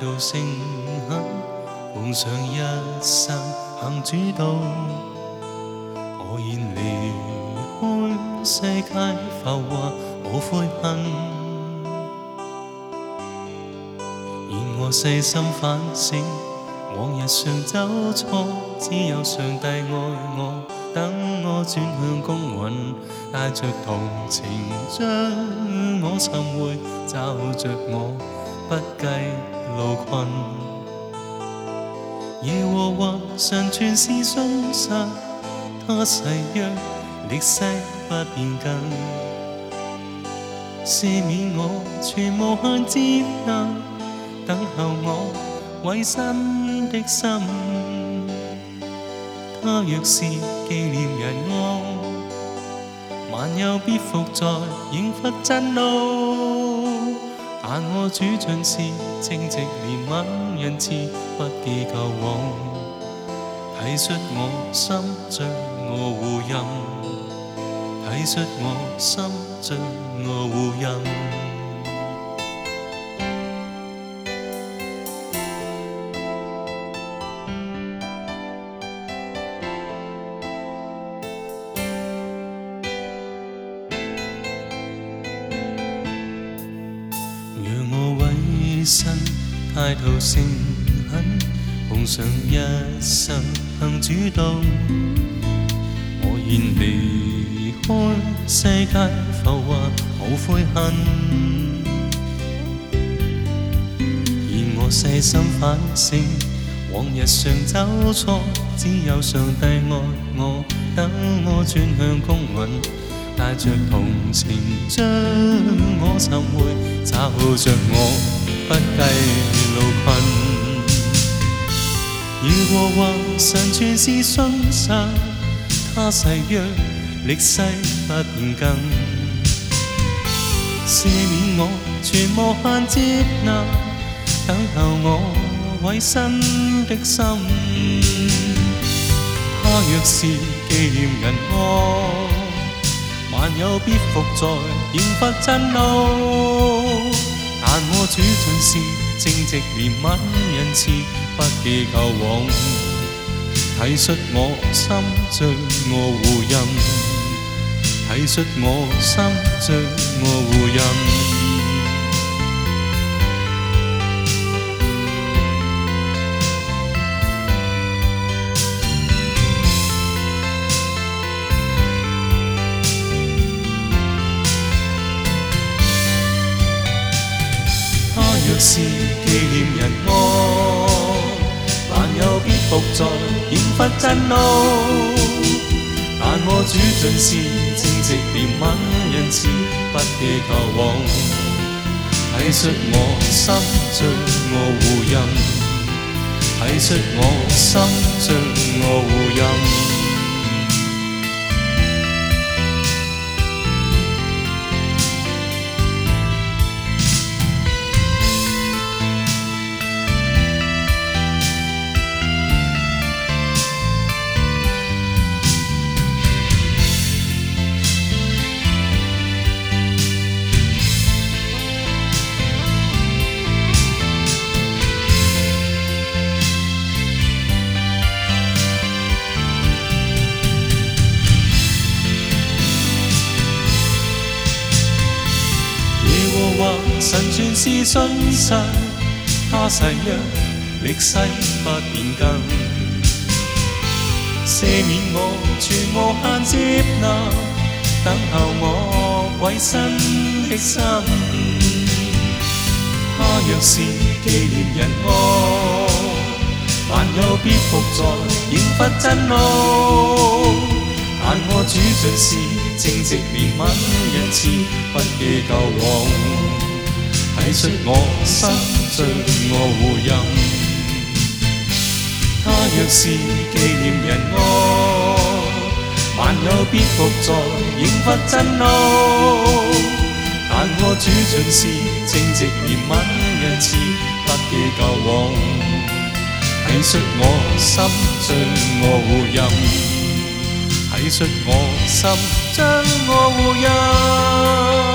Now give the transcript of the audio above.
道诚恳奉上一生行主道，我愿离开世界浮华，无悔恨。而我细心反省，往日常走错，只有上帝爱我，等我转向公允，带着同情将我寻回，罩着我。不计路困，耶和合常存是信实，他誓约力世不变更，赦免我全无限智能，等候我委身的心。他若是纪念人我，万有必复在应佛震怒。但我主尽是正直怜悯人子，不记旧往，体恤我心，将我护荫，体恤我心，将我护荫。身，態度誠懇，奉上一生行主導。我願離開世界浮華，無悔恨。而我細心反省，往日常走錯，只有上帝愛我，等我轉向公允。帶着同情將我尋回，找好着我。不計路困。如和雲常存是信實，他誓約歷世不變更。赦免我全無限接納，等候我委身的心。他若是紀念銀安，萬有必伏在刑罰震怒。但我主尽是正直怜悯仁慈，不记旧往。体恤我心，将我护荫。体恤我心，将我护荫。是紀念人安，凡有必伏在顯忽震怒。但我主盡是正直憐憫仁慈，不記求往，睇出我心最我護蔭，睇出我心最。神算是信实，他誓约历世不变更。赦免我，全无限接纳，等候我委身的心。他若是纪念人我，但有必复在，永罚真怒。但我主尽是正直怜悯仁慈，不记旧往。體恤我身罪我護蔭。他若是紀念人愛，萬有必伏在刑罰震怒。但我主盡是正直憐憫仁慈，不記舊往。體恤我心罪我護蔭，體恤我心將我護蔭。